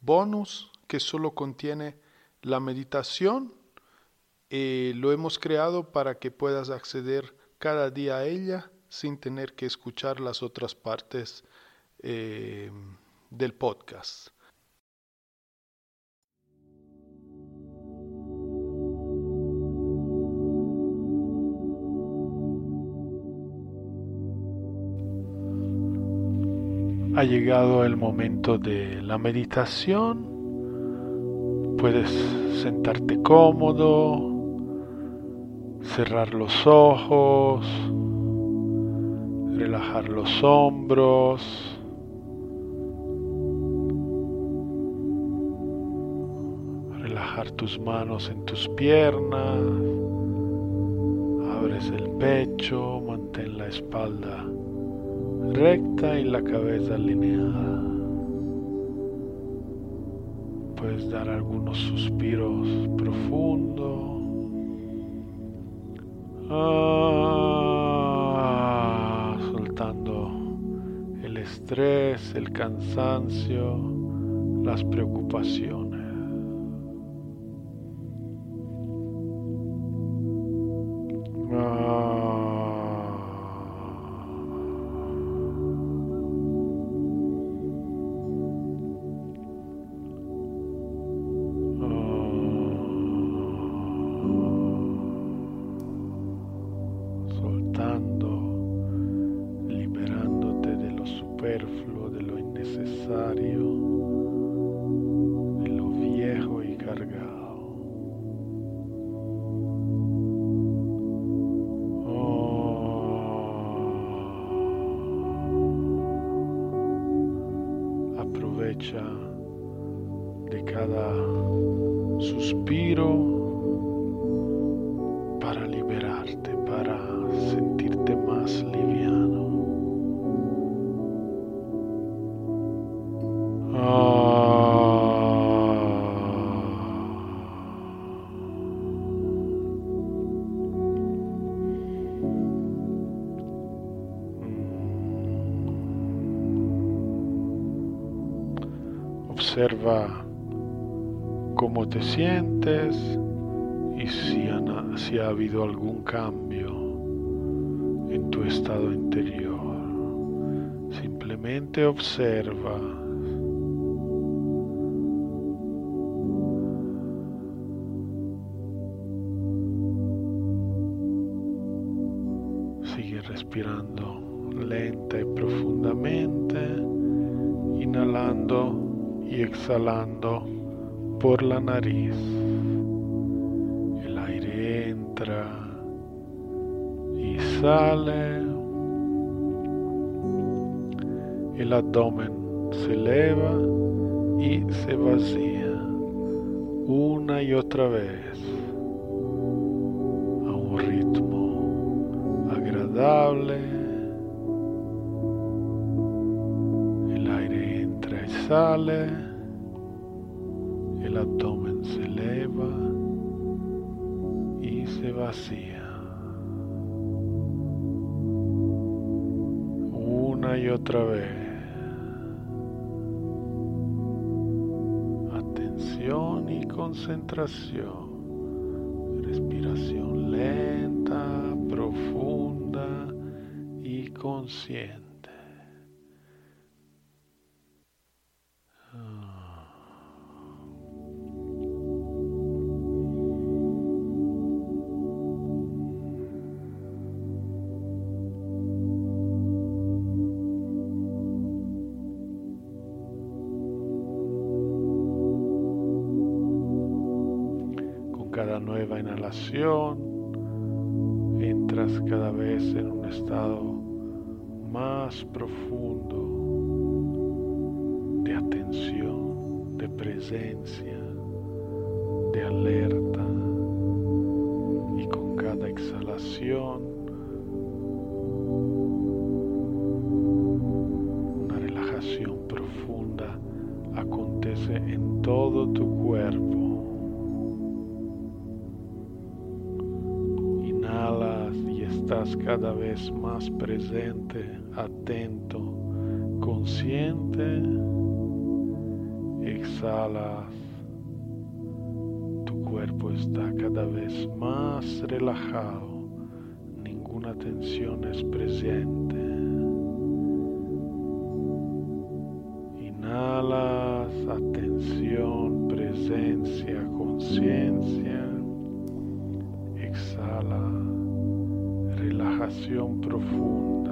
bonus que solo contiene la meditación y lo hemos creado para que puedas acceder cada día a ella sin tener que escuchar las otras partes eh, del podcast. Ha llegado el momento de la meditación. Puedes sentarte cómodo, cerrar los ojos, relajar los hombros. Relajar tus manos en tus piernas. Abres el pecho, mantén la espalda recta y la cabeza alineada. Puedes dar algunos suspiros profundos. Ah, soltando el estrés, el cansancio, las preocupaciones. De cada suspiro Observa cómo te sientes y si ha, habido algún cambio en tu estado interior. Simplemente observa. Exhalando por la nariz. El aire entra y sale. El abdomen se eleva y se vacía una y otra vez a un ritmo agradable. El aire entra y sale El abdomen se eleva y se vacía. Una y otra vez. Atención y concentración. Respiración lenta, profunda y consciente. Cada nueva inhalación entras cada vez en un estado más profundo de atención, de presencia, de alerta y con cada exhalación una relajación profunda acontece en todo tu cuerpo. Estás cada vez más presente, atento, consciente, exhalas, tu cuerpo está cada vez más relajado, ninguna tensión es presente. Relajación profunda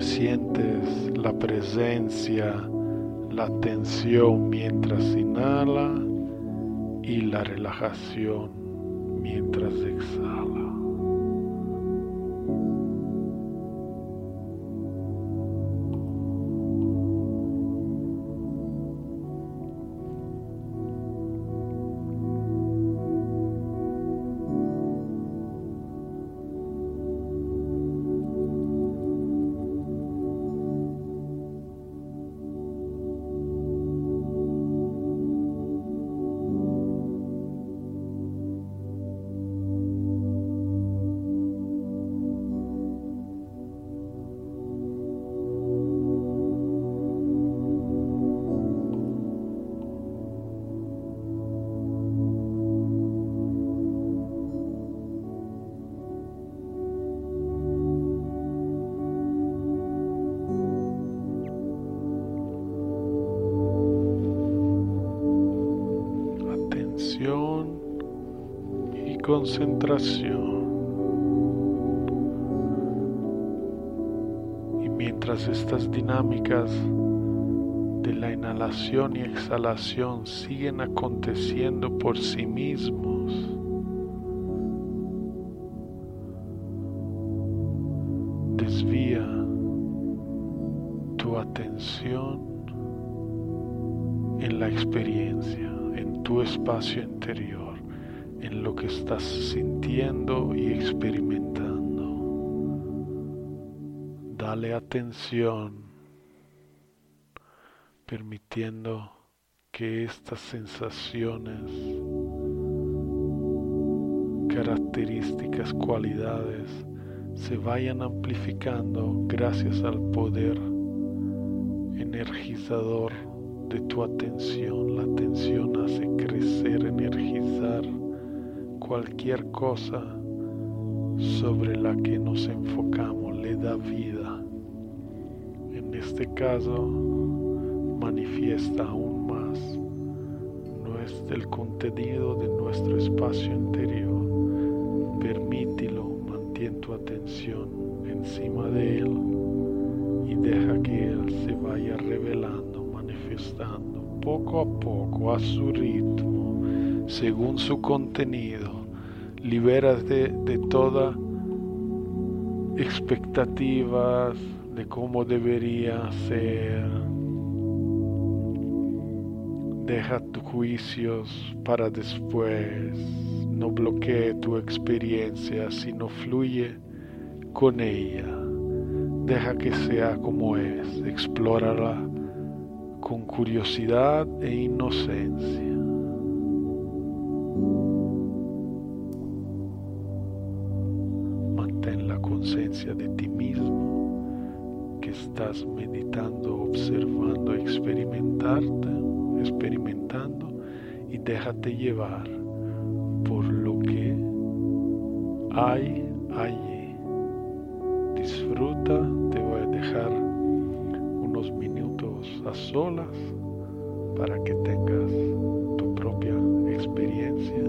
sientes la presencia, la tensión mientras inhala y la relajación mientras exhala. Y concentración. Y mientras estas dinámicas de la inhalación y exhalación siguen aconteciendo por sí mismos, desvía tu atención espacio interior, en lo que estás sintiendo y experimentando. Dale atención, permitiendo que estas sensaciones, características, cualidades se vayan amplificando gracias al poder energizador de tu atención. La atención hace crecer, energizar cualquier cosa sobre la que nos enfocamos, le da vida. En este caso, manifiesta aún más el contenido de nuestro espacio interior. Permítelo, mantén tu atención encima de él y deja que él se vaya revelando poco a poco a su ritmo, según su contenido. Libérate de toda expectativas de cómo debería ser. Deja tus juicios para después. No bloquee tu experiencia, sino fluye con ella. Deja que sea como es. Explórala con curiosidad e inocencia. Mantén la conciencia de ti mismo que estás meditando, observando, experimentarte, experimentando y déjate llevar por lo que hay allí. Disfruta, solas para que tengas tu propia experiencia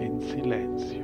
en silencio.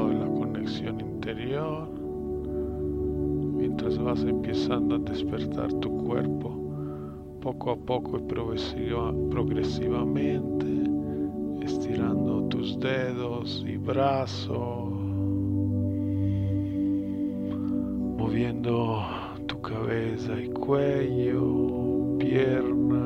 En la conexión interior, mientras vas empezando a despertar tu cuerpo poco a poco y progresivamente, estirando tus dedos y brazos, moviendo tu cabeza y cuello, pierna,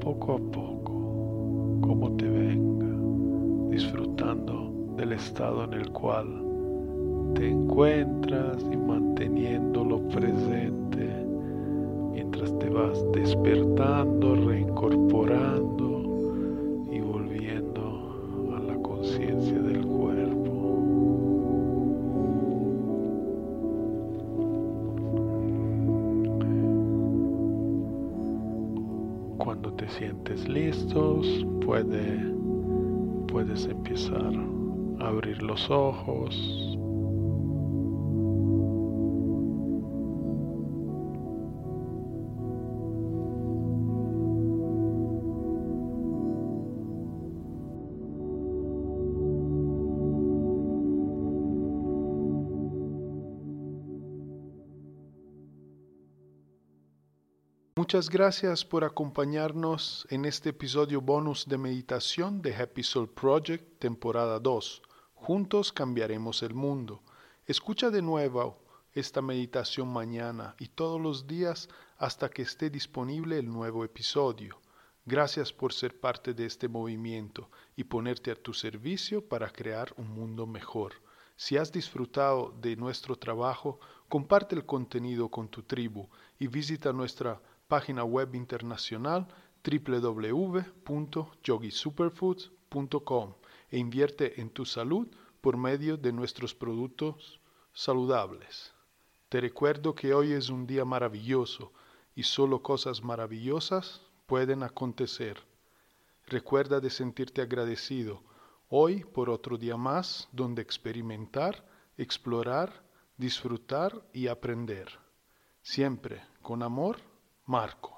poco a poco, estado en el cual te encuentras y manteniéndolo presente mientras te vas despertando, reincorporando ojos, Muchas gracias por acompañarnos en este episodio bonus de meditación de Happy Soul Project, temporada 2. Juntos cambiaremos el mundo. Escucha de nuevo esta meditación mañana y todos los días hasta que esté disponible el nuevo episodio. Gracias por ser parte de este movimiento y ponerte a tu servicio para crear un mundo mejor. Si has disfrutado de nuestro trabajo, comparte el contenido con tu tribu y visita nuestra página web internacional www.yogisuperfoods.com e invierte en tu salud por medio de nuestros productos saludables. Te recuerdo que hoy es un día maravilloso y solo cosas maravillosas pueden acontecer. Recuerda de sentirte agradecido hoy por otro día más donde experimentar, explorar, disfrutar y aprender. Siempre con amor Marco.